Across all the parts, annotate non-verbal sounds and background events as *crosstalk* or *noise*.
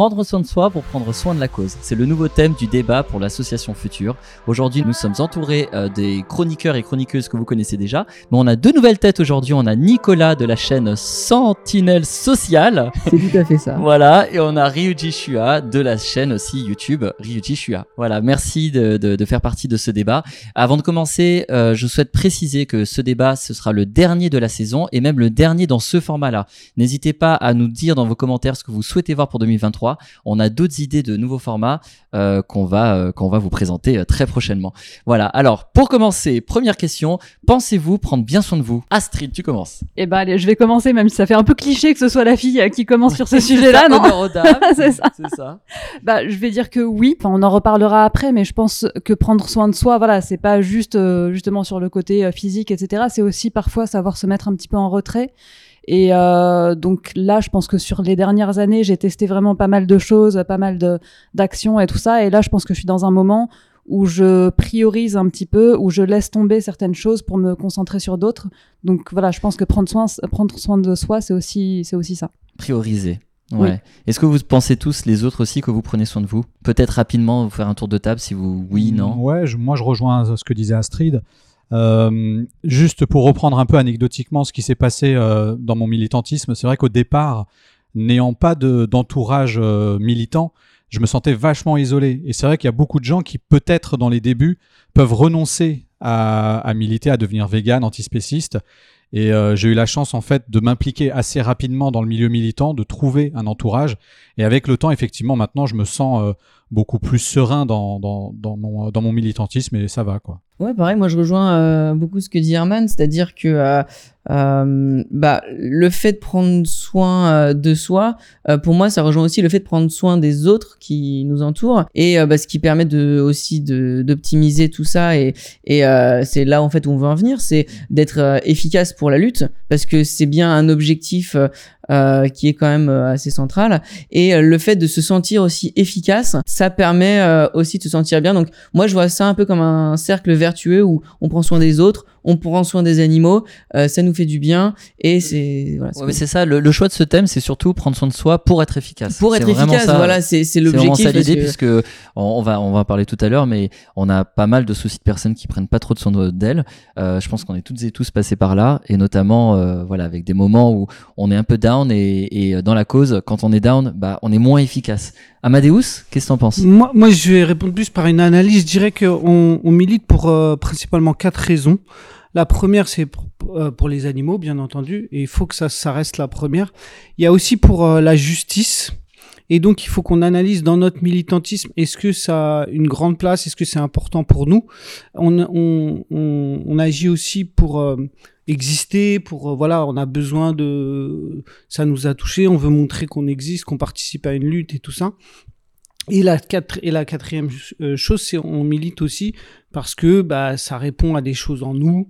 Prendre soin de soi pour prendre soin de la cause. C'est le nouveau thème du débat pour l'association Future. Aujourd'hui, nous sommes entourés euh, des chroniqueurs et chroniqueuses que vous connaissez déjà. Mais on a deux nouvelles têtes aujourd'hui. On a Nicolas de la chaîne Sentinelle Sociale. C'est tout à fait ça. Voilà. Et on a Ryuji Shua de la chaîne aussi YouTube Ryuji Shua. Voilà. Merci de, de, de faire partie de ce débat. Avant de commencer, euh, je souhaite préciser que ce débat, ce sera le dernier de la saison et même le dernier dans ce format-là. N'hésitez pas à nous dire dans vos commentaires ce que vous souhaitez voir pour 2023 on a d'autres idées de nouveaux formats euh, qu'on va euh, qu'on va vous présenter euh, très prochainement. Voilà. Alors pour commencer, première question pensez-vous prendre bien soin de vous? Astrid, tu commences. Eh ben allez, je vais commencer, même si ça fait un peu cliché que ce soit la fille qui commence sur ce *laughs* sujet-là, non *laughs* C'est ça. C'est ça. Bah, je vais dire que oui. Enfin, on en reparlera après, mais je pense que prendre soin de soi, voilà, c'est pas juste justement sur le côté physique, etc. C'est aussi parfois savoir se mettre un petit peu en retrait et euh, donc là, je pense que sur les dernières années, j'ai testé vraiment pas mal de choses, pas mal d'actions et tout ça. Et là, je pense que je suis dans un moment où je priorise un petit peu, où je laisse tomber certaines choses pour me concentrer sur d'autres. Donc voilà, je pense que prendre soin, prendre soin de soi, c'est aussi, c'est aussi ça. Prioriser. Ouais. Est-ce que vous pensez tous, les autres aussi, que vous prenez soin de vous? Peut-être rapidement, vous faire un tour de table si vous. Oui, non? Ouais, moi je rejoins ce que disait Astrid. Euh, juste pour reprendre un peu anecdotiquement ce qui s'est passé euh, dans mon militantisme, c'est vrai qu'au départ, n'ayant pas d'entourage euh, militant, je me sentais vachement isolé. Et c'est vrai qu'il y a beaucoup de gens qui, peut-être dans les débuts, peuvent renoncer à, à militer, à devenir vegan, antispéciste. Et euh, j'ai eu la chance en fait de m'impliquer assez rapidement dans le milieu militant, de trouver un entourage. Et avec le temps, effectivement, maintenant, je me sens euh, beaucoup plus serein dans, dans, dans, mon, dans mon militantisme et ça va quoi. Ouais, pareil, moi je rejoins euh, beaucoup ce que dit Herman, c'est-à-dire que euh, euh, bah, le fait de prendre soin euh, de soi, euh, pour moi, ça rejoint aussi le fait de prendre soin des autres qui nous entourent et bah, ce qui permet de, aussi d'optimiser tout ça. Et, et c'est là en fait où on veut en venir, c'est d'être efficace pour la lutte parce que c'est bien un objectif euh, qui est quand même euh, assez central. Et euh, le fait de se sentir aussi efficace, ça permet aussi de se sentir bien. Donc moi, je vois ça un peu comme un cercle vertueux où on prend soin des autres, on prend soin des animaux, euh, ça nous fait du bien et c'est voilà, ouais, c'est ça le, choix de ce thème c'est surtout prendre soin de soi pour être efficace. Pour être efficace voilà c'est c'est l'objectif c'est l'idée puisque on, va on va en parler tout à l'heure mais on a pas mal de soucis de personnes qui prennent pas trop de soin d'elles. Euh, je pense qu'on est toutes et tous passés par là et notamment euh, voilà avec des moments où on est un peu down et, et dans la cause quand on est down bah on est moins efficace. Amadeus qu'est-ce que t'en penses? Moi moi je vais répondre plus par une analyse. Je dirais qu'on on milite pour euh, principalement quatre raisons la première, c'est euh, pour, les animaux, bien entendu, et il faut que ça, ça reste la première. Il y a aussi pour euh, la justice. Et donc, il faut qu'on analyse dans notre militantisme, est-ce que ça a une grande place, est-ce que c'est important pour nous? On, on, on, agit aussi pour euh, exister, pour, voilà, on a besoin de... Ça nous a touché, on veut montrer qu'on existe, qu'on participe à une lutte et tout ça. Et la, quatrième chose, c'est on milite aussi parce que bah, ça répond à des choses en nous.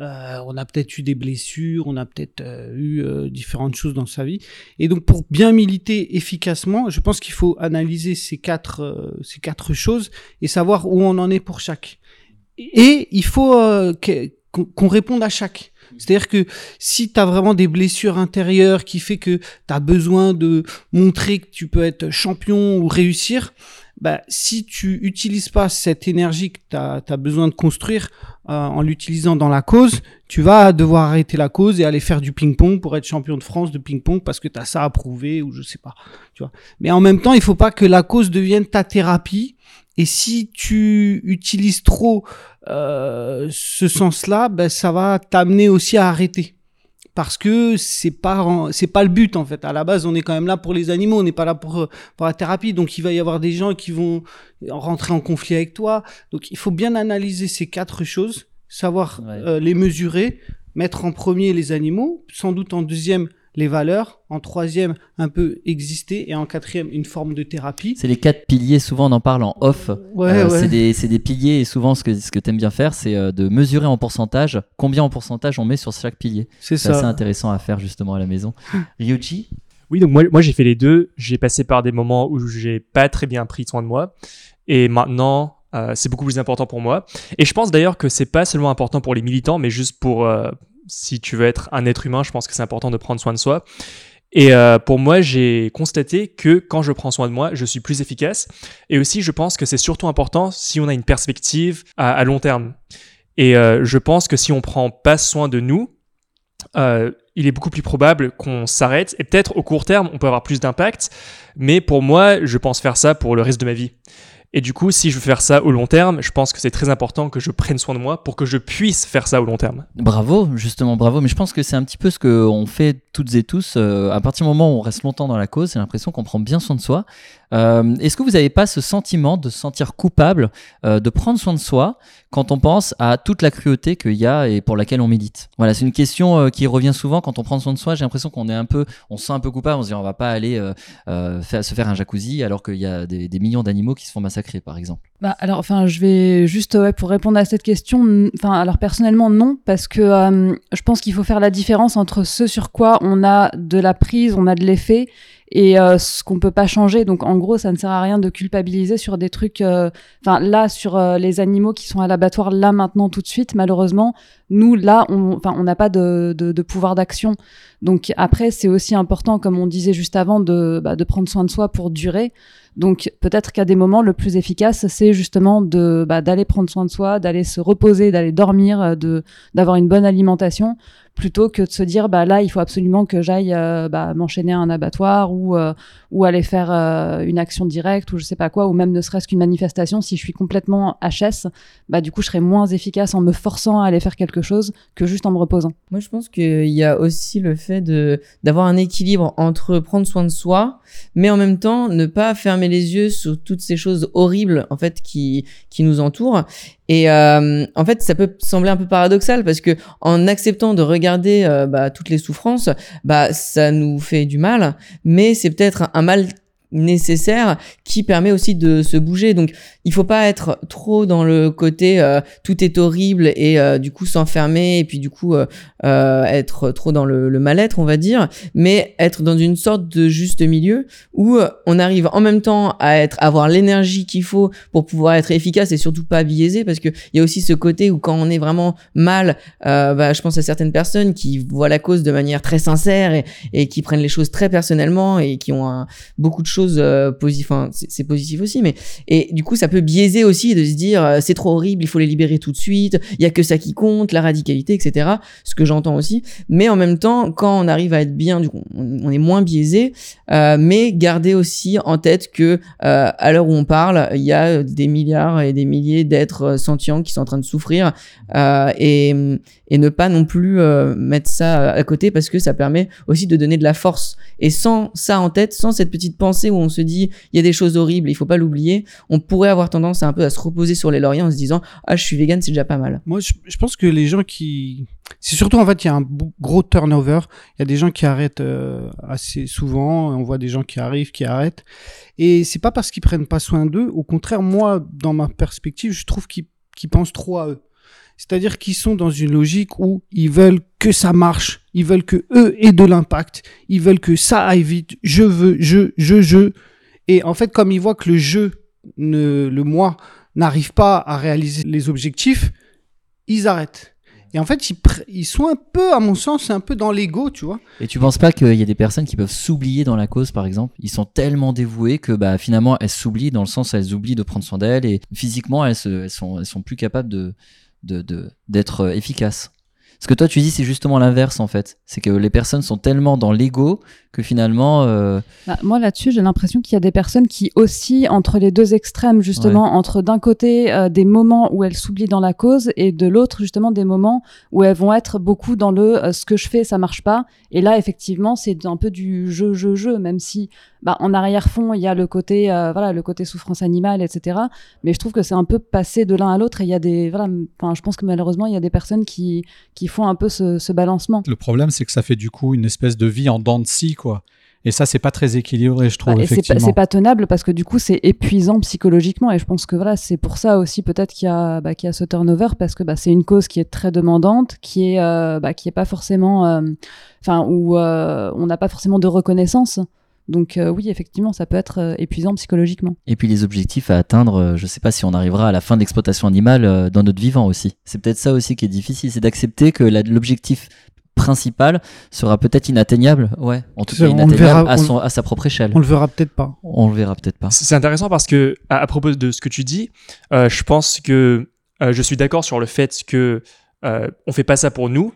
Euh, on a peut-être eu des blessures, on a peut-être euh, eu euh, différentes choses dans sa vie. Et donc pour bien militer efficacement, je pense qu'il faut analyser ces quatre, ces quatre choses et savoir où on en est pour chaque. Et il faut qu'on réponde à chaque. C'est-à-dire que si tu as vraiment des blessures intérieures qui fait que tu as besoin de montrer que tu peux être champion ou réussir, bah, si tu utilises pas cette énergie que tu as, besoin de construire euh, en l'utilisant dans la cause, tu vas devoir arrêter la cause et aller faire du ping-pong pour être champion de France de ping-pong parce que tu as ça à prouver ou je sais pas. Tu vois. Mais en même temps, il faut pas que la cause devienne ta thérapie. Et si tu utilises trop euh, ce sens-là, ben, ça va t'amener aussi à arrêter parce que c'est pas c'est pas le but en fait. À la base, on est quand même là pour les animaux, on n'est pas là pour pour la thérapie. Donc il va y avoir des gens qui vont rentrer en conflit avec toi. Donc il faut bien analyser ces quatre choses, savoir euh, les mesurer, mettre en premier les animaux, sans doute en deuxième les valeurs, en troisième, un peu exister, et en quatrième, une forme de thérapie. C'est les quatre piliers, souvent on en parle en off. Ouais, euh, C'est des, des, piliers, et souvent ce que, ce que tu aimes bien faire, c'est euh, de mesurer en pourcentage combien en pourcentage on met sur chaque pilier. C'est ça. assez intéressant à faire justement à la maison. *laughs* Ryuji? Oui, donc moi, moi j'ai fait les deux. J'ai passé par des moments où j'ai pas très bien pris soin de moi, et maintenant, euh, c'est beaucoup plus important pour moi. Et je pense d'ailleurs que c'est pas seulement important pour les militants, mais juste pour, si tu veux être un être humain, je pense que c'est important de prendre soin de soi. Et euh, pour moi, j'ai constaté que quand je prends soin de moi, je suis plus efficace. Et aussi, je pense que c'est surtout important si on a une perspective à, long terme. Et euh, je pense que si on prend pas soin de nous, euh, il est beaucoup plus probable qu'on s'arrête. Et peut-être au court terme, on peut avoir plus d'impact. Mais pour moi, je pense faire ça pour le reste de ma vie. Et du coup, si je veux faire ça au long terme, je pense que c'est très important que je prenne soin de moi pour que je puisse faire ça au long terme. Bravo, justement, bravo. Mais je pense que c'est un petit peu ce qu'on fait toutes et tous. Euh, à partir du moment où on reste longtemps dans la cause, j'ai l'impression qu'on prend bien soin de soi. Euh, Est-ce que vous n'avez pas ce sentiment de se sentir coupable euh, de prendre soin de soi quand on pense à toute la cruauté qu'il y a et pour laquelle on milite? Voilà, c'est une question qui revient souvent quand on prend soin de soi. J'ai l'impression qu'on est un peu, on se sent un peu coupable. On se dit on va pas aller se faire un jacuzzi alors qu'il y a des, des millions d'animaux qui se font massacrer, par exemple. Bah, alors, enfin, je vais juste pour répondre à cette question. Enfin, alors personnellement non, parce que euh, je pense qu'il faut faire la différence entre ce sur quoi on a de la prise, on a de l'effet, et euh, ce qu'on peut pas changer. Donc, en gros, ça ne sert à rien de culpabiliser sur des trucs. euh, Enfin, là, sur les animaux qui sont à l'abattoir, là maintenant, tout de suite, malheureusement, nous là, on, enfin, on n'a pas de, de, de pouvoir d'action. Donc après, c'est aussi important, comme on disait juste avant, de, bah, de prendre soin de soi pour durer. Donc peut-être qu'à des moments, le plus efficace, c'est justement de bah, d'aller prendre soin de soi, d'aller se reposer, d'aller dormir, euh, de d'avoir une bonne alimentation, plutôt que de se dire bah là, il faut absolument que j'aille euh, bah, m'enchaîner à un abattoir ou euh, ou aller faire une action directe ou je sais pas quoi, ou même ne serait-ce qu'une manifestation. Si je suis complètement HS, bah du coup, je serai moins efficace en me forçant à aller faire quelque chose que juste en me reposant. Moi, je pense qu'il y a aussi le fait de d'avoir un équilibre entre prendre soin de soi, mais en même temps ne pas fermer les yeux sur toutes ces choses horribles en fait qui qui nous entourent. Et euh, en fait, ça peut sembler un peu paradoxal parce que en acceptant de regarder euh, bah, toutes les souffrances, bah ça nous fait du mal, mais c'est peut-être un, un mal nécessaire qui permet aussi de se bouger. Donc, il faut pas être trop dans le côté euh, tout est horrible et euh, du coup s'enfermer et puis du coup euh, être trop dans le, mal-être, on va dire, mais être dans une sorte de juste milieu où on arrive en même temps à être avoir l'énergie qu'il faut pour pouvoir être efficace et surtout pas biaisé parce que il y a aussi ce côté où quand on est vraiment mal, bah, je pense à certaines personnes qui voient la cause de manière très sincère et, qui prennent les choses très personnellement et qui ont beaucoup de choses euh, positives. Enfin, c'est positif aussi, mais et du coup ça peut biaiser aussi de se dire euh, c'est trop horrible, il faut les libérer tout de suite, il y a que ça qui compte, la radicalité, etc. Ce que j'entends aussi. Mais en même temps, quand on arrive à être bien, du coup, on, est moins biaisé, euh, mais garder aussi en tête que euh, à l'heure où on parle, il y a des milliards et des milliers d'êtres euh, sentients qui sont en train de souffrir euh, et, et ne pas non plus euh, mettre ça à côté parce que ça permet aussi de donner de la force. Et sans ça en tête, sans cette petite pensée où on se dit il y a des choses horribles, il faut pas l'oublier, on pourrait avoir tendance à un peu à se reposer sur les lauriers en se disant ah je suis vegan, c'est déjà pas mal. Moi, je, pense que les gens qui, c'est surtout en fait, il y a un gros turnover. Il y a des gens qui arrêtent euh, assez souvent. On voit des gens qui arrivent, qui arrêtent. Et c'est pas parce qu'ils prennent pas soin d'eux. Au contraire, moi, dans ma perspective, je trouve qu'ils pensent trop à eux. C'est-à-dire qu'ils sont dans une logique où ils veulent que ça marche. Ils veulent que eux aient de l'impact. Ils veulent que ça aille vite. Je veux, je, je, je. Et en fait, comme ils voient que le je, ne, le moi, n'arrive pas à réaliser les objectifs, ils arrêtent. Et en fait, ils, sont un peu, à mon sens, un peu dans l'ego, tu vois. Et tu penses pas qu'il y a des personnes qui peuvent s'oublier dans la cause, par exemple? Ils sont tellement dévoués que bah, finalement elles s'oublient dans le sens où elles oublient de prendre soin d'elles et physiquement elles, se- elles sont plus capables de de- de- d'être efficaces. Ce que toi tu dis c'est justement l'inverse en fait. C'est que les personnes sont tellement dans l'ego que finalement euh, Bah, moi là-dessus, j'ai l'impression qu'il y a des personnes qui oscillent entre les deux extrêmes, justement, entre d'un côté euh, des moments où elles s'oublient dans la cause et de l'autre justement des moments où elles vont être beaucoup dans le euh, ce que je fais ça marche pas. Et là effectivement c'est un peu du jeu jeu jeu, même si bah, en arrière-fond il y a le côté voilà le côté souffrance animale etc. Mais je trouve que c'est un peu passé de l'un à l'autre et il y a des voilà, je pense que malheureusement il y a des personnes qui qui font un peu ce, ce balancement. Le problème, c'est que ça fait du coup une espèce de vie en dents de scie, quoi. Et ça, c'est pas très équilibré, je trouve, c'est pas, effectivement. c'est pas tenable parce que du coup c'est épuisant psychologiquement et je pense que voilà c'est pour ça aussi peut-être qu'il y a bah, y a ce turnover parce que bah, c'est une cause qui est très demandante qui est euh, bah, qui est pas forcément euh, enfin où euh, on n'a pas forcément de reconnaissance donc euh, oui effectivement ça peut être euh, épuisant psychologiquement et puis les objectifs à atteindre, euh, je sais pas si on arrivera à la fin de l'exploitation animale euh, dans notre vivant aussi. C'est peut-être ça aussi qui est difficile, c'est d'accepter que l'objectif principal sera peut-être inatteignable. Ouais, en tout cas inatteignable verra- à, on- son, à sa propre échelle. On le verra peut-être pas. On le verra peut-être pas. C'est c'est intéressant parce que, à, à propos de ce que tu dis, euh, je pense que euh, je suis d'accord sur le fait que euh, on fait pas ça pour nous,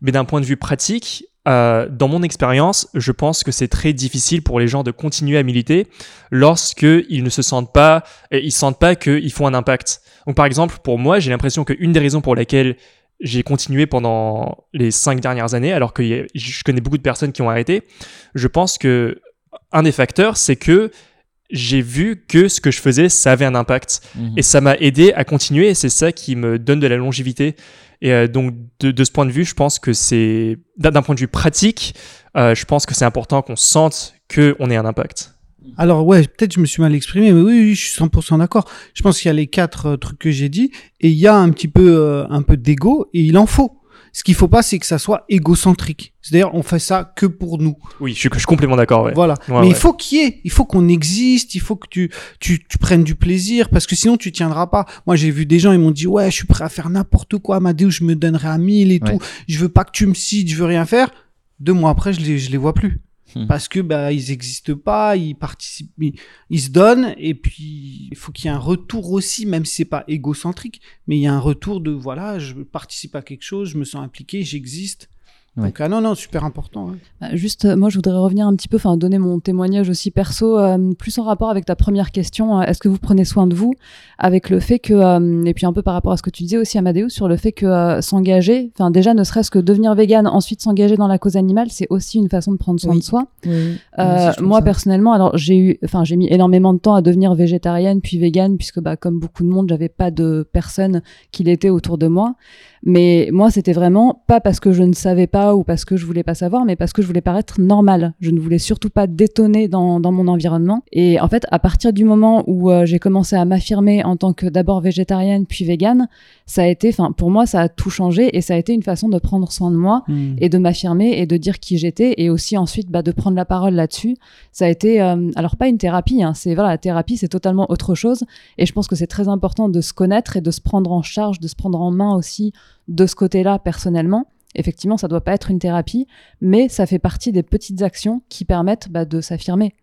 mais d'un point de vue pratique, euh, dans mon expérience, je pense que c'est très difficile pour les gens de continuer à militer lorsque ils ne se sentent pas, ils sentent pas qu'ils font un impact. Donc, par exemple, pour moi, j'ai l'impression qu'une des raisons pour laquelle j'ai continué pendant les cinq dernières années, alors que je connais beaucoup de personnes qui ont arrêté, je pense que un des facteurs, c'est que j'ai vu que ce que je faisais, ça avait un impact. Mhm. Et ça m'a aidé à continuer et c'est ça qui me donne de la longévité. Et euh, donc, de, ce point de vue, je pense que c'est, d'un point de vue pratique, euh, je pense que c'est important qu'on sente qu'on ait un impact. Alors ouais, peut-être je me suis mal exprimé, mais oui, oui je suis 100% d'accord. Je pense qu'il y a les quatre euh, trucs que j'ai dit, et il y a un petit peu, un peu d'ego, et il en faut. Ce qu'il faut pas, c'est que ça soit égocentrique. C'est-à-dire, on fait ça que pour nous. Oui, je suis, je suis complètement d'accord. Ouais. Voilà. Ouais, mais il faut qu'il y ait, il faut qu'on existe, il faut que tu, tu, tu prennes du plaisir, parce que sinon tu tiendras pas. Moi, j'ai vu des gens, ils m'ont dit, ouais, je suis prêt à faire n'importe quoi, Amadeus, je me donnerai à 1000 et Ouais. tout. Je veux pas que tu me cites, je veux rien faire. Deux mois après, je les, je les vois plus. Hmm. Parce que, bah, ils existent pas, ils participent, ils, se donnent, et puis, il faut qu'il y ait un retour aussi, même si c'est pas égocentrique, mais il y a un retour de, voilà, je participe à quelque chose, je me sens impliqué, j'existe. Ouais. Donc, ah non, non, super important. hein. Bah, Juste, euh, moi, je voudrais revenir un petit peu, enfin, donner mon témoignage aussi perso, euh, plus en rapport avec ta première question. euh, Est-ce que vous prenez soin de vous avec le fait que, euh, et puis un peu par rapport à ce que tu disais aussi, Amadeus, sur le fait que euh, s'engager, enfin, déjà, ne serait-ce que devenir vegan, ensuite s'engager dans la cause animale, c'est aussi une façon de prendre soin Oui. de soi. Oui. Euh, Moi ça. personnellement, alors j'ai eu, enfin j'ai mis énormément de temps à devenir végétarienne puis végane puisque bah comme beaucoup de monde, j'avais pas de personnes qui l'étaient autour de moi. Mais moi, c'était vraiment pas parce que je ne savais pas ou parce que je voulais pas savoir, mais parce que je voulais paraître normale. Je ne voulais surtout pas détonner dans, dans mon environnement. Et en fait, à partir du moment où euh, j'ai commencé à m'affirmer en tant que d'abord végétarienne puis végane, ça a été, enfin pour moi, ça a tout changé et ça a été une façon de prendre soin de moi et de m'affirmer et de dire qui j'étais et aussi ensuite bah, de prendre la parole là-dessus. Ça a été, euh, alors pas une thérapie, hein, c'est voilà, la thérapie c'est totalement autre chose et je pense que c'est très important de se connaître et de se prendre en charge, de se prendre en main aussi de ce côté-là personnellement. Effectivement, ça doit pas être une thérapie, mais ça fait partie des petites actions qui permettent bah, de s'affirmer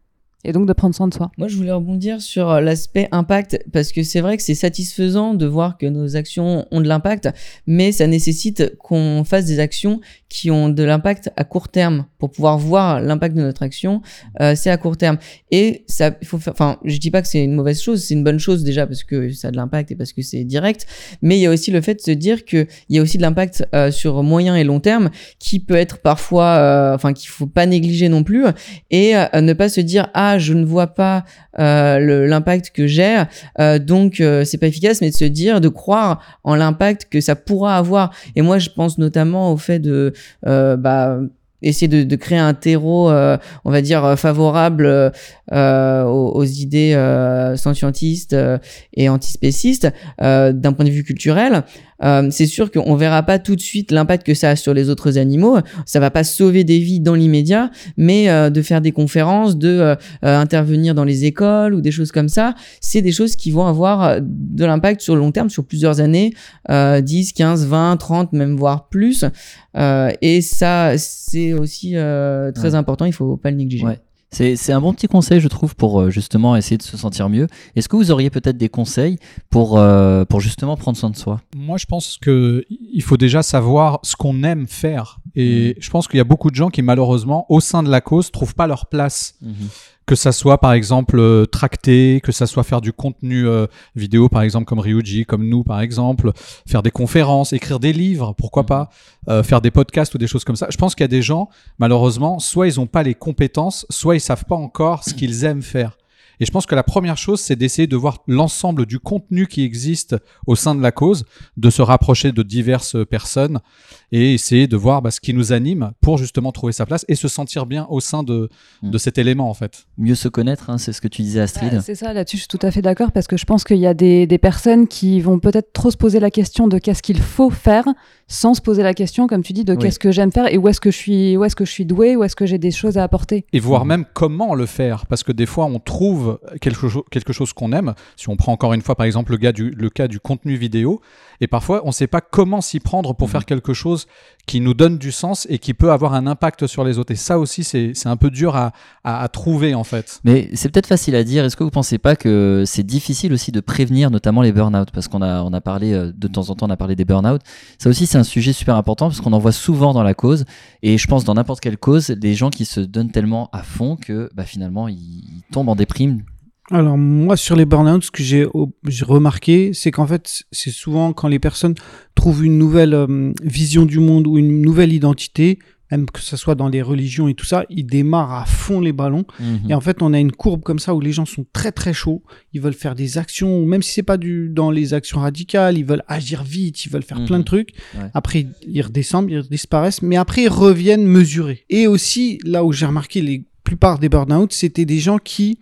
et donc de prendre soin de soi. Moi, je voulais rebondir sur euh, l'aspect impact parce que c'est vrai que c'est satisfaisant de voir que nos actions ont de l'impact, mais ça nécessite qu'on fasse des actions qui ont de l'impact à court terme pour pouvoir voir l'impact de notre action. euh, c'est à court terme et ça, il faut faire. Enfin, je dis pas que c'est une mauvaise chose, c'est une bonne chose déjà parce que ça a de l'impact et parce que c'est direct, mais il y a aussi le fait de se dire que il y a aussi de l'impact euh, sur moyen et long terme qui peut être parfois, euh, enfin, qu'il faut pas négliger non plus et euh, ne pas se dire ah je ne vois pas euh, l'impact que j'ai euh, donc euh, c'est pas efficace mais de se dire de croire en l'impact que ça pourra avoir. Et moi je pense notamment au fait de euh, bah essayer de, créer un terreau on va dire favorable aux, idées euh, et antispécistes d'un point de vue culturel euh, c'est sûr qu'on verra pas tout de suite l'impact que ça a sur les autres animaux ça va pas sauver des vies dans l'immédiat mais euh, de faire des conférences, de euh, euh, intervenir dans les écoles ou des choses comme ça, c'est des choses qui vont avoir euh, de l'impact sur le long terme, sur plusieurs années, euh, 10, 15, 20, 30, même voire plus. Euh, et ça, c'est aussi euh, très Ouais. important, il faut pas le négliger. Ouais. C'est un bon petit conseil, je trouve, pour euh, justement essayer de se sentir mieux. Est-ce que vous auriez peut-être des conseils pour, euh, pour justement prendre soin de soi? Moi, je pense que il faut déjà savoir ce qu'on aime faire. Et je pense qu'il y a beaucoup de gens qui, malheureusement, au sein de la cause, trouvent pas leur place. Que ça soit, par exemple, euh, tracter, que ça soit faire du contenu euh, vidéo, par exemple, comme Ryuji, comme nous, par exemple, faire des conférences, écrire des livres, pourquoi Mhm. pas, euh, faire des podcasts ou des choses comme ça. Je pense qu'il y a des gens, malheureusement, soit ils n'ont pas les compétences, soit ils savent pas encore ce qu'ils aiment faire. Et je pense que la première chose, c'est d'essayer de voir l'ensemble du contenu qui existe au sein de la cause, de se rapprocher de diverses personnes et essayer de voir bah, ce qui nous anime pour justement trouver sa place et se sentir bien au sein de, Mm. de cet élément en fait. Mieux se connaître, hein, c'est ce que tu disais Astrid. Bah, c'est ça, là-dessus, je suis tout à fait d'accord parce que je pense qu'il y a des, des personnes qui vont peut-être trop se poser la question de qu'est-ce qu'il faut faire sans se poser la question, comme tu dis, de Oui. qu'est-ce que j'aime faire et où est-ce que je suis, où est-ce que je suis doué, où est-ce que j'ai des choses à apporter. Et voir Mhm. même comment le faire, parce que des fois on trouve quelque, cho- quelque chose qu'on aime. Si on prend encore une fois par exemple le, gars du, le cas du contenu vidéo, et parfois on ne sait pas comment s'y prendre pour Mhm. faire quelque chose qui nous donne du sens et qui peut avoir un impact sur les autres. Et ça aussi c'est un peu dur à, à- trouver en fait. Mais c'est peut-être facile à dire. Est-ce que vous pensez pas que c'est difficile aussi de prévenir notamment les burn-out? Parce qu'on a, on a parlé euh, de temps en temps, on a parlé des burn-out. Ça aussi, c'est un sujet super important parce qu'on en voit souvent dans la cause. Et je pense dans n'importe quelle cause, des gens qui se donnent tellement à fond que bah, finalement ils, ils tombent en déprime. Alors moi sur les burn-out, ce que j'ai remarqué, c'est qu'en fait c'est souvent quand les personnes trouvent une nouvelle euh, vision du monde ou une nouvelle identité, même que ce soit dans les religions et tout ça, ils démarrent à fond les ballons. Mhm. Et en fait, on a une courbe comme ça où les gens sont très très chauds. Ils veulent faire des actions, même si c'est pas du dans les actions radicales, ils veulent agir vite, ils veulent faire Mhm. plein de trucs. Ouais. Après, ils redescendent, ils disparaissent, mais après ils reviennent mesurés. Et aussi, là où j'ai remarqué les plupart des burn-out, c'était des gens qui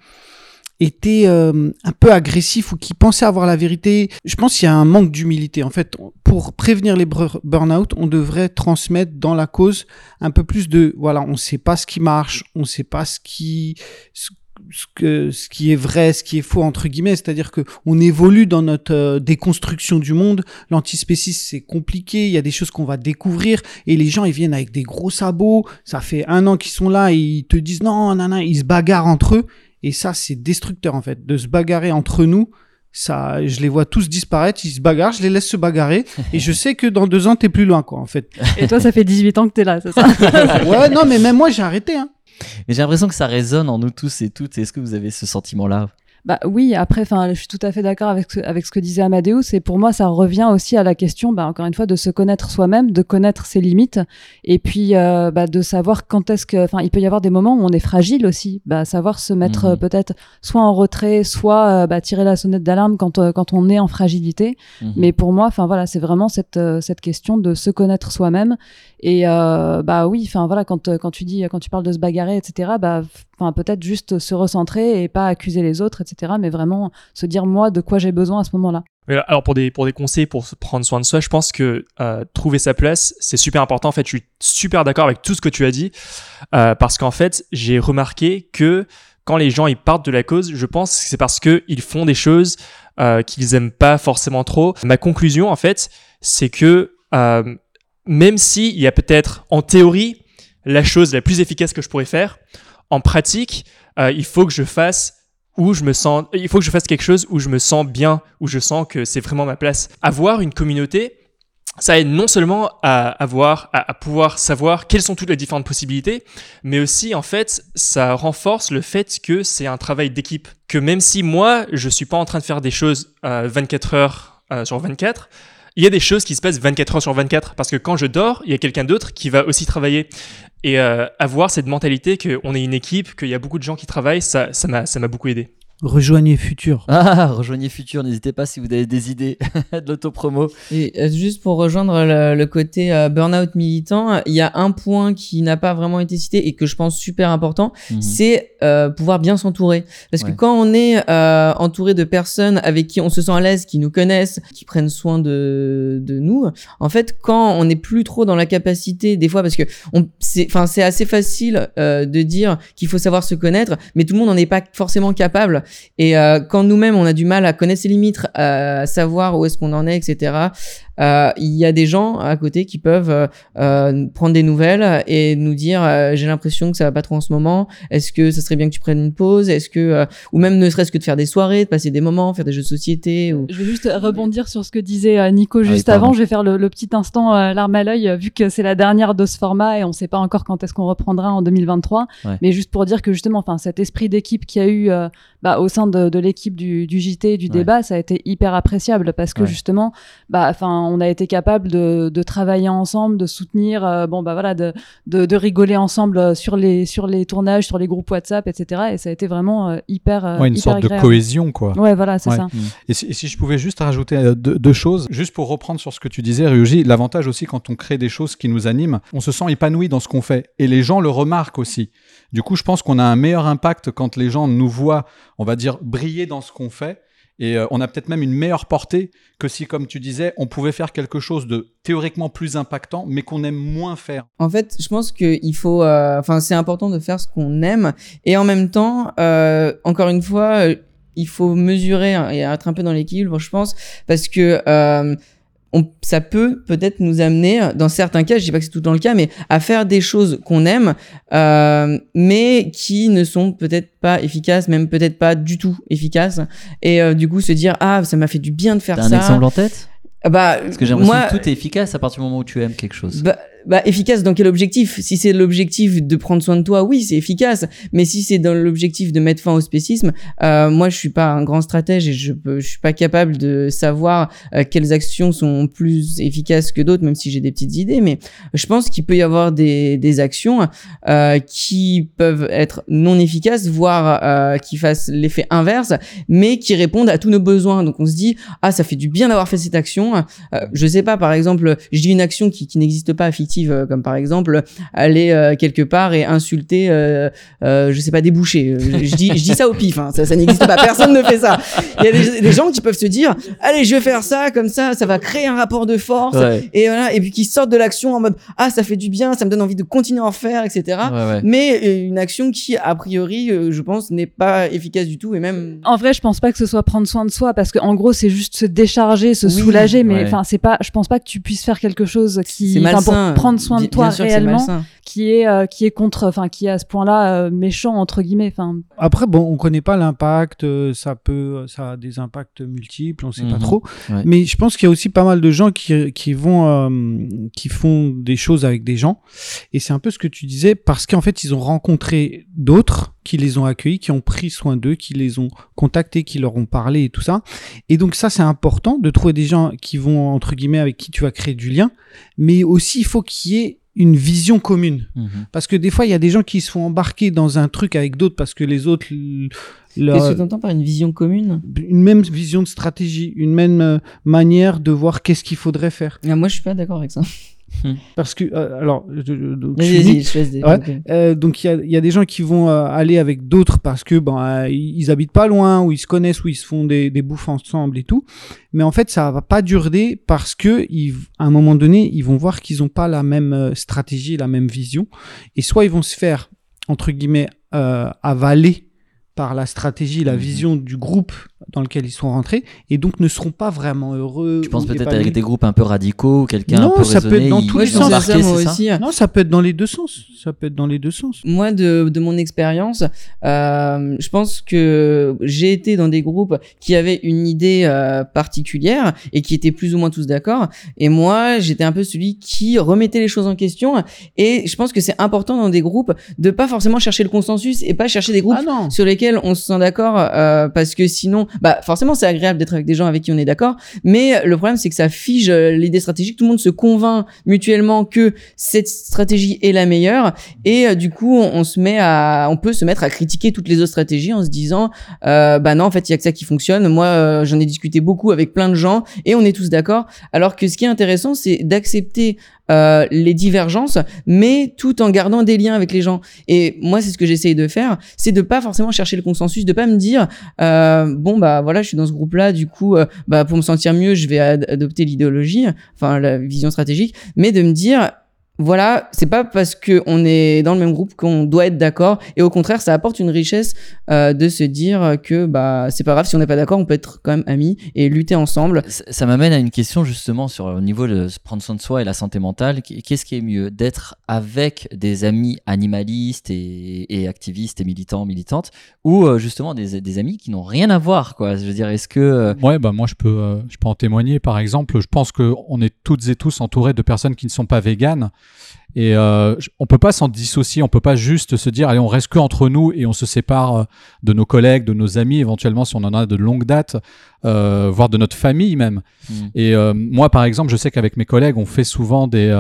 étaient euh, un peu agressifs ou qui pensaient avoir la vérité. Je pense qu'il y a un manque d'humilité. En fait, pour prévenir les bur- burn-out, on devrait transmettre dans la cause un peu plus de voilà, on sait pas ce qui marche, on sait pas ce qui ce, ce que ce qui est vrai, ce qui est faux entre guillemets, c'est-à-dire que on évolue dans notre euh, déconstruction du monde. L'antispécisme c'est compliqué, il y a des choses qu'on va découvrir et les gens ils viennent avec des gros sabots. Ça fait un an qu'ils sont là et ils te disent non, non, non, ils se bagarrent entre eux et ça c'est destructeur en fait de se bagarrer entre nous. Ça, je les vois tous disparaître, ils se bagarrent, je les laisse se bagarrer, et je sais que dans deux ans, t'es plus loin, quoi, en fait. Et toi, ça fait 18 ans que t'es là, c'est ça? *laughs* Ouais, non, mais même moi, j'ai arrêté, hein. Mais j'ai l'impression que ça résonne en nous tous et toutes. Est-ce que vous avez ce sentiment-là? Bah oui, après, enfin, je suis tout à fait d'accord avec ce, avec ce que disait Amadeus. Et pour moi, ça revient aussi à la question, bah, encore une fois, de se connaître soi-même, de connaître ses limites, et puis euh, bah, de savoir quand est-ce que, enfin, il peut y avoir des moments où on est fragile aussi, bah, savoir se mettre Mhm. euh, peut-être soit en retrait, soit euh, bah, tirer la sonnette d'alarme quand euh, quand on est en fragilité. Mhm. Mais pour moi, enfin voilà, c'est vraiment cette cette question de se connaître soi-même. Et bah oui, enfin voilà, quand quand tu dis, quand tu parles de se bagarrer, etc. Bah, enfin peut-être juste se recentrer et pas accuser les autres, etc. Mais vraiment se dire moi de quoi j'ai besoin à ce moment-là. Alors pour des, pour des conseils pour prendre soin de soi, je pense que euh, trouver sa place, c'est super important. En fait, je suis super d'accord avec tout ce que tu as dit, euh, parce qu'en fait, j'ai remarqué que quand les gens ils partent de la cause, je pense que c'est parce que ils font des choses euh, qu'ils aiment pas forcément trop. Ma conclusion, en fait, c'est que même s'il y a peut-être en théorie la chose la plus efficace que je pourrais faire, en pratique, il faut que je fasse où je me sens, il faut que je fasse quelque chose où je me sens bien, où je sens que c'est vraiment ma place. Avoir une communauté, ça aide non seulement à avoir, à, pouvoir savoir quelles sont toutes les différentes possibilités, mais aussi en fait, ça renforce le fait que c'est un travail d'équipe. Que même si moi, je suis pas en train de faire des choses euh, 24 heures euh, sur 24, il y a des choses qui se passent 24 heures sur 24 parce que quand je dors, il y a quelqu'un d'autre qui va aussi travailler. Et euh, avoir cette mentalité qu'on est une équipe, qu'il y a beaucoup de gens qui travaillent, ça, ça m'a beaucoup aidé. Rejoignez Futur. *laughs* Ah, rejoignez Futur, n'hésitez pas si vous avez des idées *laughs* de l'autopromo. Et euh, juste pour rejoindre le, le côté euh, burn-out militant, il y a un point qui n'a pas vraiment été cité et que je pense super important, Mhm. c'est euh, pouvoir bien s'entourer. Parce Ouais. que quand on est euh, entouré de personnes avec qui on se sent à l'aise, qui nous connaissent, qui prennent soin de, de nous, en fait, quand on n'est plus trop dans la capacité, des fois, parce que c'est, assez facile euh, de dire qu'il faut savoir se connaître, mais tout le monde n'en est pas forcément capable. Et euh, quand nous-mêmes, on a du mal à connaître ses limites, à savoir où est-ce qu'on en est, etc., euh, il y a des gens à côté qui peuvent euh, euh, prendre des nouvelles et nous dire euh, j'ai l'impression que ça va pas trop en ce moment. Est-ce que ça serait bien que tu prennes une pause? Est-ce que euh, ou même ne serait-ce que de faire des soirées, de passer des moments, faire des jeux de société ou Je vais juste rebondir sur ce que disait euh, Nico Ah juste avant. Je vais faire le, le petit instant euh, larme à l'œil, euh, vu que c'est la dernière de ce format et on ne sait pas encore quand est-ce qu'on reprendra en 2023. Ouais. Mais juste pour dire que justement, enfin, cet esprit d'équipe qu'il y a eu euh, bah, au sein de, de l'équipe du, du JT, du Ouais. débat, ça a été hyper appréciable parce que Ouais. justement, bah, enfin, on a été capable de, de travailler ensemble, de soutenir, euh, bon, bah voilà, de, de, de rigoler ensemble euh, sur les sur les tournages, sur les groupes WhatsApp, etc. Et ça a été vraiment euh, hyper, Ouais, une hyper sorte de cohésion, quoi. Ouais, voilà, c'est Ouais. ça. Et si, et si je pouvais juste rajouter deux, deux choses, juste pour reprendre sur ce que tu disais, Ryuji, l'avantage aussi quand on crée des choses qui nous animent, on se sent épanoui dans ce qu'on fait. Et les gens le remarquent aussi. Du coup, je pense qu'on a un meilleur impact quand les gens nous voient, on va dire, briller dans ce qu'on fait. Et euh, on a peut-être même une meilleure portée que si, comme tu disais, on pouvait faire quelque chose de théoriquement plus impactant, mais qu'on aime moins faire. En fait, je pense qu'il faut, euh, enfin, c'est important de faire ce qu'on aime, et en même temps, euh, encore une fois, il faut mesurer hein, et être un peu dans l'équilibre, je pense, parce que on, ça peut peut-être nous amener, dans certains cas, je dis pas que c'est tout le temps le cas, mais à faire des choses qu'on aime, euh, mais qui ne sont peut-être pas efficaces, même peut-être pas du tout efficaces, et euh, du coup se dire ah ça m'a fait du bien de faire T'as un ça. exemple en tête? Bah, Parce que j'ai l'impression moi, que tout est efficace à partir du moment où tu aimes quelque chose. bah, bah, efficace dans quel objectif? Si c'est l'objectif de prendre soin de toi, oui, c'est efficace. Mais si c'est dans l'objectif de mettre fin au spécisme, euh, moi, je suis pas un grand stratège et je peux, je suis pas capable de savoir euh, quelles actions sont plus efficaces que d'autres, même si j'ai des petites idées. Mais je pense qu'il peut y avoir des, des actions euh, qui peuvent être non efficaces, voire euh, qui fassent l'effet inverse, mais qui répondent à tous nos besoins. Donc on se dit, ah, ça fait du bien d'avoir fait cette action. Euh, je sais pas, par exemple, je dis une action qui, qui n'existe pas fictive, euh, comme par exemple aller euh, quelque part et insulter, euh, euh, je sais pas, des bouchers. Je, je dis, je dis ça au pif, hein, ça, ça n'existe pas, personne ne fait ça. Il y a des, des gens qui peuvent se dire, allez, je vais faire ça, comme ça, ça va créer un rapport de force. Ouais. Et voilà, et puis qui sortent de l'action en mode, ah, ça fait du bien, ça me donne envie de continuer à en faire, etc. Ouais, ouais. Mais euh, une action qui, a priori, euh, je pense, n'est pas efficace du tout et même. En vrai, je pense pas que ce soit prendre soin de soi parce que en gros, c'est juste se décharger, se Oui, soulager, mais ouais. enfin, c'est pas. Je pense pas que tu puisses faire quelque chose qui, pour prendre soin de toi sûr réellement, qui est euh, qui est contre, enfin, qui est à ce point-là euh, méchant entre guillemets. Enfin, Après, bon, on connaît pas l'impact, euh, ça peut, ça a des impacts multiples, on sait pas Mhm. trop. Ouais. Mais je pense qu'il y a aussi pas mal de gens qui, qui vont, euh, qui font des choses avec des gens. Et c'est un peu ce que tu disais, parce qu'en fait, ils ont rencontré d'autres qui les ont accueillis, qui ont pris soin d'eux, qui les ont contactés, qui leur ont parlé et tout ça. Et donc ça, c'est important de trouver des gens qui vont, entre guillemets, avec qui tu vas créer du lien. Mais aussi, il faut qu'il y ait une vision commune. Mhm. Parce que des fois, il y a des gens qui se font embarquer dans un truc avec d'autres parce que les autres, leur- Qu'est-ce que tu entends par une vision commune? Une même vision de stratégie, une même euh, manière de voir qu'est-ce qu'il faudrait faire. Ah, Moi, je suis pas d'accord avec ça. Parce que, euh, alors, je, je- donc, je des. Ouais. Euh, donc il y a, il y a des gens qui vont euh, aller avec d'autres parce que ben euh, ils habitent pas loin ou ils se connaissent ou ils se font des, des bouffes ensemble et tout. Mais en fait ça va pas durer parce que ils, à un moment donné ils vont voir qu'ils ont pas la même euh, stratégie, la même vision et soit ils vont se faire entre guillemets euh, avaler par la stratégie, la Mhm. vision du groupe dans lequel ils sont rentrés et donc ne seront pas vraiment heureux. Tu penses ou peut-être avec des groupes un peu radicaux, quelqu'un un Non, peu ça peut être dans tous les sens. embarquait, ça, moi c'est ça aussi. Non, ça peut être dans les deux sens. Ça peut être dans les deux sens. Moi, de, de mon expérience, euh, je pense que j'ai été dans des groupes qui avaient une idée euh, particulière et qui étaient plus ou moins tous d'accord. Et moi, j'étais un peu celui qui remettait les choses en question. Et je pense que c'est important dans des groupes de pas forcément chercher le consensus et pas chercher des groupes Ah sur lesquels on se sent d'accord euh, parce que sinon bah forcément c'est agréable d'être avec des gens avec qui on est d'accord mais le problème c'est que ça fige euh, l'idée stratégique. Tout le monde se convainc mutuellement que cette stratégie est la meilleure et euh, du coup on, se met à on peut se mettre à critiquer toutes les autres stratégies en se disant euh, bah non en fait il y a que ça qui fonctionne. Moi euh, j'en ai discuté beaucoup avec plein de gens et on est tous d'accord. Alors que ce qui est intéressant c'est d'accepter euh, les divergences, mais tout en gardant des liens avec les gens. Et moi, c'est ce que j'essaye de faire, c'est de pas forcément chercher le consensus, de pas me dire euh, bon bah voilà, je suis dans ce groupe-là, du coup, euh, bah pour me sentir mieux, je vais ad- adopter l'idéologie, enfin la vision stratégique, mais de me dire voilà, c'est pas parce que on est dans le même groupe qu'on doit être d'accord. Et au contraire, ça apporte une richesse euh, de se dire que bah c'est pas grave si on n'est pas d'accord, on peut être quand même amis et lutter ensemble. Ça, ça m'amène à une question justement sur le niveau de se prendre soin de soi et la santé mentale. Qu'est-ce qui est mieux D'être avec des amis animalistes et, et activistes et militants, militantes, ou euh, justement des, des amis qui n'ont rien à voir quoi? Je veux dire, est-ce que... euh, Ouais, bah moi je peux, euh, je peux en témoigner. Par exemple, je pense que on est toutes et tous entourés de personnes qui ne sont pas véganes. Et euh, on peut pas s'en dissocier, on peut pas juste se dire allez on reste que entre nous et on se sépare euh, de nos collègues, de nos amis éventuellement si on en a de longue date, euh, voire de notre famille même. hmm. Et euh, moi par exemple, je sais qu'avec mes collègues on fait souvent des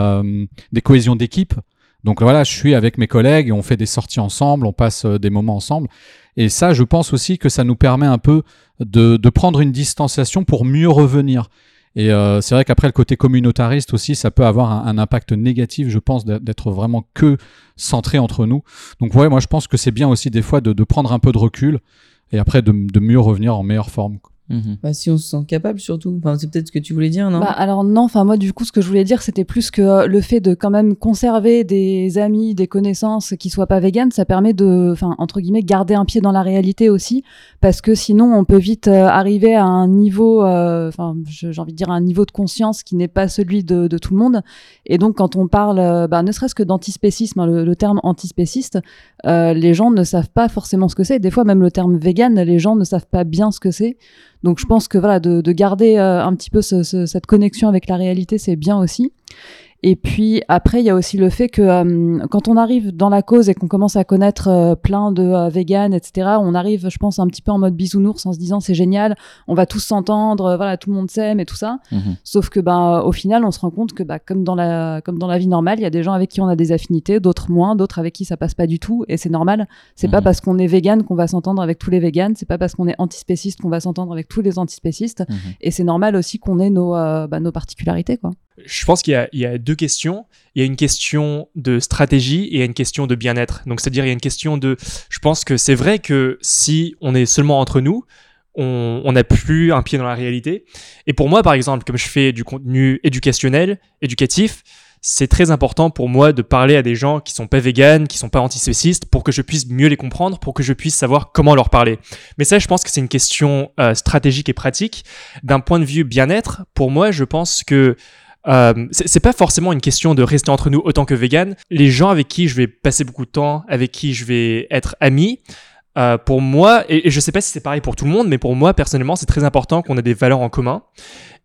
des cohésions d'équipe. Donc voilà, je suis avec mes collègues et on fait des sorties ensemble, on passe des moments ensemble. Et ça, je pense aussi que ça nous permet un peu de, de prendre une distanciation pour mieux revenir. Et euh, c'est vrai qu'après le côté communautariste aussi, ça peut avoir un, impact négatif, je pense, d'être- vraiment que centré entre nous. Donc ouais, moi je pense que c'est bien aussi des fois de, prendre un peu de recul et après de, de mieux revenir en meilleure forme. Mhm. Bah, si on se sent capable, surtout. Enfin, c'est peut-être ce que tu voulais dire, non? Bah, alors non, enfin moi du coup ce que je voulais dire c'était plus que euh, le fait de quand même conserver des amis, des connaissances qui soient pas véganes, ça permet de, enfin entre guillemets, garder un pied dans la réalité aussi, parce que sinon on peut vite euh, arriver à un niveau, euh, enfin j'ai envie de dire un niveau de conscience qui n'est pas celui de, de tout le monde, et donc quand on parle, euh, bah, ne serait-ce que d'antispécisme, hein, le, le terme antispéciste, euh, les gens ne savent pas forcément ce que c'est. Des fois même le terme vegan, les gens ne savent pas bien ce que c'est. Donc je pense que voilà, de, de garder euh, un petit peu ce- ce- cette connexion avec la réalité, c'est bien aussi. Et puis après, il y a aussi le fait que euh, quand on arrive dans la cause et qu'on commence à connaître euh, plein de euh, véganes, etc., on arrive, je pense, un petit peu en mode bisounours en se disant c'est génial, on va tous s'entendre, euh, voilà, tout le monde s'aime et tout ça. Mhm. Sauf que ben au final, on se rend compte que bah, comme dans la comme dans la vie normale, il y a des gens avec qui on a des affinités, d'autres moins, d'autres avec qui ça passe pas du tout, et c'est normal. C'est pas Mhm. parce qu'on est vegan qu'on va s'entendre avec tous les véganes, c'est pas parce qu'on est antispéciste qu'on va s'entendre avec tous les antispécistes, Mhm. et c'est normal aussi qu'on ait nos bah, nos particularités quoi. Je pense qu'il y, a- deux questions. Il y a une question de stratégie et une question de bien-être. Donc, c'est-à-dire, il y a une question de. Je pense que c'est vrai que si on est seulement entre nous, on on n'a plus un pied dans la réalité. Et pour moi, par exemple, comme je fais du contenu éducationnel, éducatif, c'est très important pour moi de parler à des gens qui sont pas véganes, qui sont pas antispécistes, pour que je puisse mieux les comprendre, pour que je puisse savoir comment leur parler. Mais ça, je pense que c'est une question euh, stratégique et pratique. D'un point de vue bien-être, pour moi, je pense que euh, c'est pas forcément une question de rester entre nous autant que vegan. Les gens avec qui je vais passer beaucoup de temps, avec qui je vais être ami, euh, pour moi, et, et je sais pas si c'est pareil pour tout le monde, mais pour moi personnellement, c'est très important qu'on ait des valeurs en commun.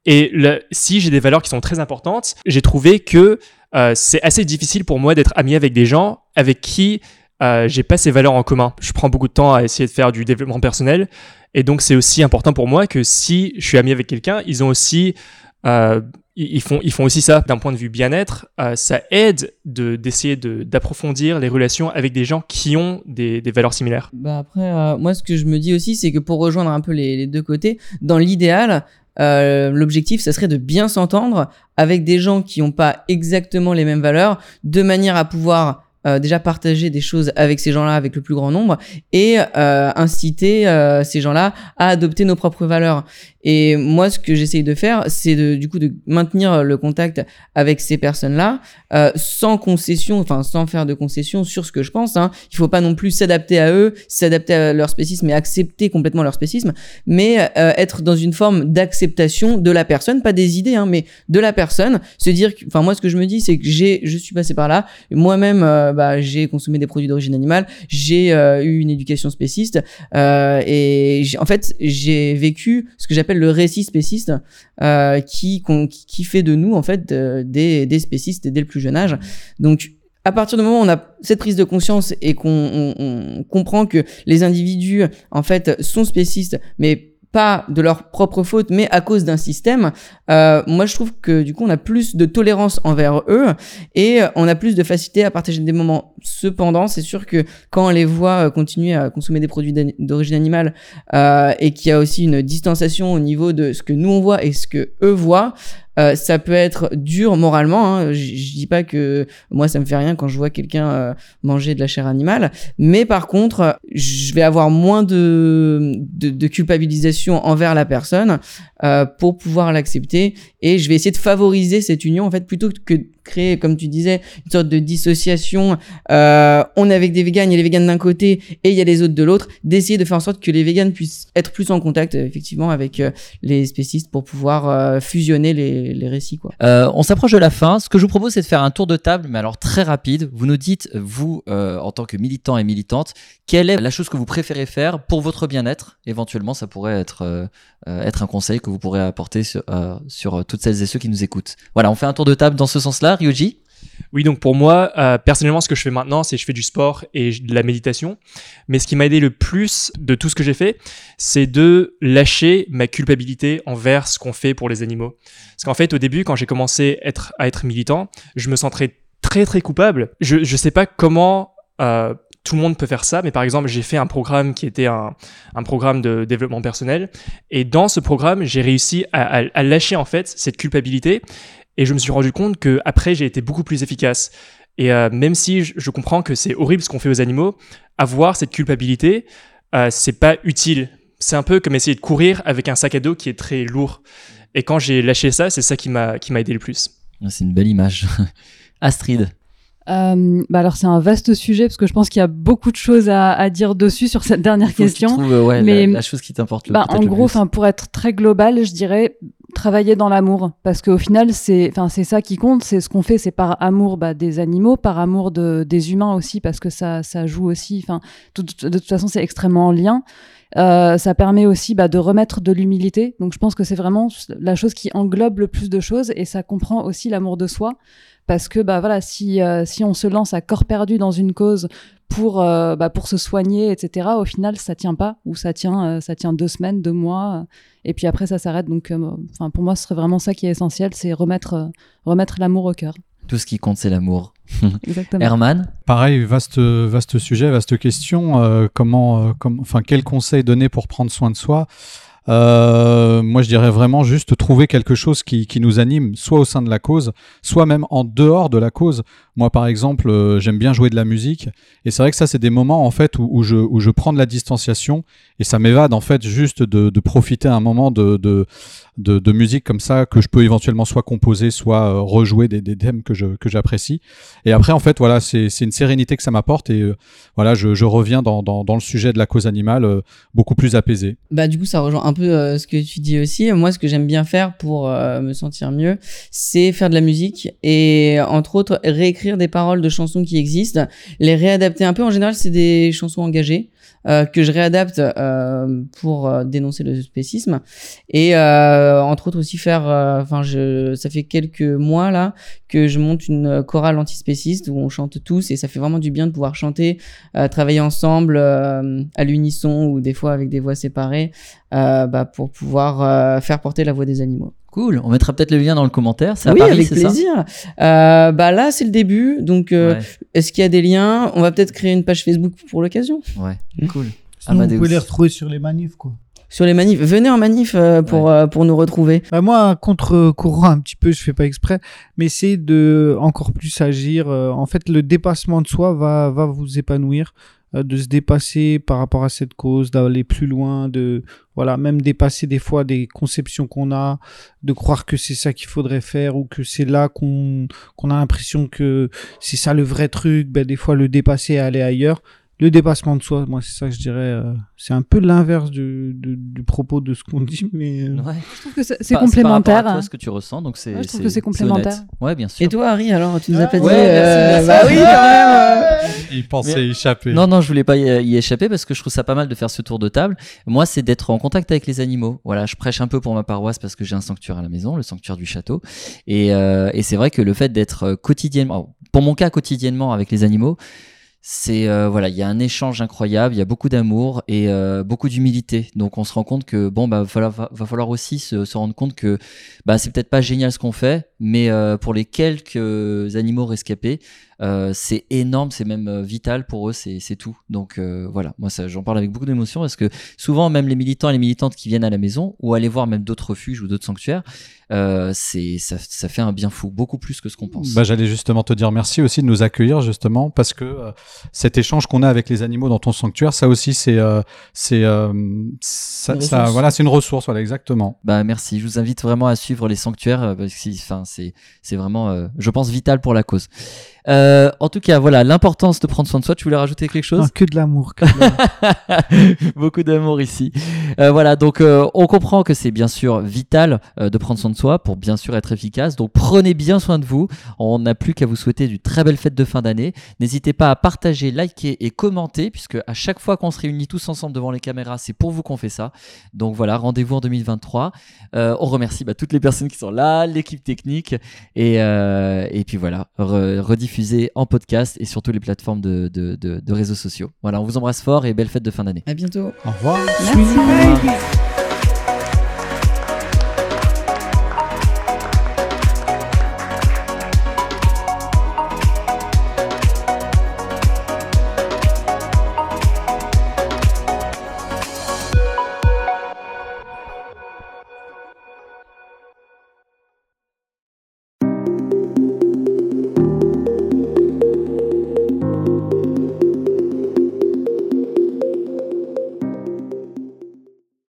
Et si j'ai des valeurs qui sont très importantes, j'ai trouvé que euh, c'est assez difficile pour moi d'être ami avec des gens avec qui euh, j'ai pas ces valeurs en commun. Je prends beaucoup de temps à essayer de faire du développement personnel, et donc c'est aussi important pour moi que si je suis ami avec quelqu'un, ils ont aussi euh, ils font, ils font aussi ça d'un point de vue bien-être. euh, ça aide de- d'essayer de, d'approfondir les relations avec des gens qui ont des, des valeurs similaires. Bah après, euh, moi, ce que je me dis aussi, c'est que pour rejoindre un peu les, les deux côtés, dans l'idéal, euh, l'objectif, ça serait de bien s'entendre avec des gens qui n'ont pas exactement les mêmes valeurs, de manière à pouvoir euh, déjà partager des choses avec ces gens-là, avec le plus grand nombre, et euh, inciter euh, ces gens-là à adopter nos propres valeurs. Et moi, ce que j'essaye de faire, c'est de, du coup de maintenir le contact avec ces personnes-là, sans concession, enfin sans faire de concession sur ce que je pense. Hein. Il faut pas non plus s'adapter à eux, s'adapter à leur spécisme et accepter complètement leur spécisme, mais être dans une forme d'acceptation de la personne, pas des idées, hein, mais de la personne. Se dire, enfin moi, ce que je me dis, c'est que j'ai, je suis passé par là. Moi-même, j'ai consommé des produits d'origine animale, j'ai euh, eu une éducation spéciste, euh, et en fait, j'ai vécu ce que j'appelle le récit spéciste, euh, qui, qui fait de nous en fait des, des spécistes dès le plus jeune âge. Donc à partir du moment où on a cette prise de conscience et qu'on on- on comprend que les individus en fait sont spécistes, mais pas de leur propre faute, mais à cause d'un système, euh, moi je trouve que du coup on a plus de tolérance envers eux et euh, on a plus de facilité à partager des moments. Cependant, c'est sûr que quand on les voit euh, continuer à consommer des produits d'origine animale euh, et qu'il y a aussi une distanciation au niveau de ce que nous on voit et ce que eux voient, euh, ça peut être dur moralement. Hein. Je, dis pas que moi ça me fait rien quand je vois quelqu'un euh, manger de la chair animale, mais par contre, je vais avoir moins de, de, de culpabilisation envers la personne euh, pour pouvoir l'accepter et je vais essayer de favoriser cette union en fait plutôt que de créer, comme tu disais, une sorte de dissociation. Euh, on est avec des véganes, il y a les véganes d'un côté et il y a les autres de l'autre. D'essayer de faire en sorte que les véganes puissent être plus en contact euh, effectivement avec les spécistes pour pouvoir fusionner les, les récits quoi. On s'approche de la fin. Ce que je vous propose, c'est de faire un tour de table, mais alors très rapide. Vous nous dites, vous, en tant que militant et militante, quelle est la chose que vous préférez faire pour votre bien-être? Éventuellement, ça pourrait être, être un conseil que vous pourrez apporter sur, euh, sur toutes celles et ceux qui nous écoutent. Voilà, on fait un tour de table dans ce sens-là. Ryuji? Oui, donc pour moi, euh, personnellement, ce que je fais maintenant, c'est je fais du sport et de la méditation. Mais ce qui m'a aidé le plus de tout ce que j'ai fait, c'est de lâcher ma culpabilité envers ce qu'on fait pour les animaux. Parce qu'en fait, au début, quand j'ai commencé à être, militant, je me sentais très très coupable. Je je sais pas comment euh, tout le monde peut faire ça, mais par exemple, j'ai fait un programme qui était un, programme de développement personnel, et dans ce programme, j'ai réussi à, lâcher en fait cette culpabilité, et je me suis rendu compte que après, j'ai été beaucoup plus efficace. Et euh, même si je, comprends que c'est horrible ce qu'on fait aux animaux, avoir cette culpabilité, euh, c'est pas utile. c'est un peu comme essayer de courir avec un sac à dos qui est très lourd. Et quand j'ai lâché ça, c'est ça qui m'a qui m'a aidé le plus. C'est une belle image. *laughs* Astrid. Euh, bah alors c'est un vaste sujet parce que je pense qu'il y a beaucoup de choses à, à dire dessus sur cette dernière question. trouves, ouais, mais- la, la chose qui t'importe le Bah, en le gros, enfin pour être très global, je dirais travailler dans l'amour parce qu'au final c'est enfin c'est ça qui compte, c'est ce qu'on fait, c'est par amour bah, des animaux, par amour de des humains aussi parce que ça ça joue aussi. Enfin tout- de toute façon c'est extrêmement en lien. Euh, ça permet aussi bah, de remettre de l'humilité. Donc je pense que c'est vraiment la chose qui englobe le plus de choses et ça comprend aussi l'amour de soi parce que bah voilà si euh, si on se lance à corps perdu dans une cause pour euh, bah, pour se soigner etc au final ça tient pas ou ça tient euh, ça tient deux semaines deux mois et puis après ça s'arrête donc euh, enfin pour moi ce serait vraiment ça qui est essentiel c'est remettre euh, remettre l'amour au cœur Tout ce qui compte, c'est l'amour. *laughs* exactement Herman? Pareil, vaste, vaste sujet, vaste question. Euh, comment, euh, comme, enfin, quel conseil donner pour prendre soin de soi? Euh, Moi, je dirais vraiment juste trouver quelque chose qui, qui nous anime, soit au sein de la cause, soit même en dehors de la cause. Moi, par exemple, euh, j'aime bien jouer de la musique, et c'est vrai que ça, c'est des moments en fait où, où je, où je prends de la distanciation et ça m'évade en fait juste de, de profiter un moment de, de, de, musique comme ça que je peux éventuellement soit composer, soit euh, rejouer des, des thèmes que je que j'apprécie. Et après, en fait, voilà, c'est une sérénité que ça m'apporte et voilà, je, reviens dans, dans, le sujet de la cause animale beaucoup plus apaisé. Bah du coup ça rejoint un euh, ce que tu dis aussi. Moi ce que j'aime bien faire pour euh, me sentir mieux, c'est faire de la musique et entre autres réécrire des paroles de chansons qui existent, les réadapter un peu. En général c'est des chansons engagées que je réadapte euh, pour euh, dénoncer le spécisme et euh, entre autres aussi faire. euh, Enfin je, ça fait quelques mois là que je monte une chorale antispéciste où on chante tous et ça fait vraiment du bien de pouvoir chanter, euh, travailler ensemble euh, à l'unisson ou des fois avec des voix séparées euh, bah, pour pouvoir euh, faire porter la voix des animaux. Cool. On mettra peut-être le lien dans le commentaire. C'est oui, Paris, avec ça? plaisir. Euh, bah là, c'est le début. Donc, euh, Ouais. est-ce qu'il y a des liens? On va peut-être créer une page Facebook pour l'occasion. Ouais, cool. Sinon, vous pouvez les retrouver sur les manifs, quoi. Sur les manifs. Venez en manif euh, pour, euh, pour nous retrouver. Bah moi, contre-courant un petit peu, je fais pas exprès, mais c'est de encore plus agir. euh, en fait, le dépassement de soi va, va vous épanouir, euh, de se dépasser par rapport à cette cause, d'aller plus loin, de voilà, même dépasser des fois des conceptions qu'on a, de croire que c'est ça qu'il faudrait faire ou que c'est là qu'on qu'on a l'impression que c'est ça le vrai truc. Ben des fois, le dépasser et aller ailleurs. Le dépassement de soi, moi, c'est ça que je dirais. euh, c'est un peu l'inverse du, du, du propos de ce qu'on dit, mais. euh, Ouais. je trouve que c'est Pas- c'est par rapport complémentaire à toi, ce que tu ressens, donc c'est. Ouais, je trouve que c'est complémentaire. honnête. Ouais, bien sûr. Et toi, Harry, alors, tu nous as pas Ouais, dit. euh, merci, bah oui, quand même. euh. Il pensait échapper. Non, non, je voulais pas y y échapper parce que je trouve ça pas mal de faire ce tour de table. Moi, c'est d'être en contact avec les animaux. Voilà, je prêche un peu pour ma paroisse parce que j'ai un sanctuaire à la maison, le sanctuaire du château. Et, euh, et c'est vrai que le fait d'être quotidiennement, pour mon cas quotidiennement avec les animaux, c'est euh, voilà, il y a un échange incroyable, il y a beaucoup d'amour et euh, beaucoup d'humilité. Donc on se rend compte que bon bah va falloir, aussi se, se rendre compte que bah c'est peut-être pas génial ce qu'on fait, mais euh, pour les quelques animaux rescapés, euh, c'est énorme, c'est même euh, vital pour eux, c'est tout. Donc euh, voilà, moi j'en parle avec beaucoup d'émotion parce que souvent même les militants et les militantes qui viennent à la maison ou aller voir même d'autres refuges ou d'autres sanctuaires, euh, c'est ça, ça fait un bien fou, beaucoup plus que ce qu'on pense. Bah, J'allais justement te dire merci aussi de nous accueillir justement parce que cet échange qu'on a avec les animaux dans ton sanctuaire, ça aussi c'est c'est voilà c'est une ressource voilà exactement. Bah merci, je vous invite vraiment à suivre les sanctuaires parce que c'est- enfin c'est c'est vraiment je pense vital pour la cause. Euh, en tout cas, voilà l'importance de prendre soin de soi. Tu voulais rajouter quelque chose? que de l'amour. que de l'amour. *laughs* Beaucoup d'amour ici. Euh, voilà, donc euh, on comprend que c'est bien sûr vital euh, de prendre soin de soi pour bien sûr être efficace. Donc prenez bien soin de vous. On n'a plus qu'à vous souhaiter d'une très belle fête de fin d'année. N'hésitez pas à partager, liker et commenter puisque à chaque fois qu'on se réunit tous ensemble devant les caméras, c'est pour vous qu'on fait ça. Donc voilà, rendez-vous en 2023. Euh, on remercie bah, toutes les personnes qui sont là, l'équipe technique et, euh, et puis voilà, re- rediffusé en podcast et sur toutes les plateformes de, de, de- de réseaux sociaux. Voilà, on vous embrasse fort et belle fête de fin d'année. À bientôt. Au revoir. Merci. baby.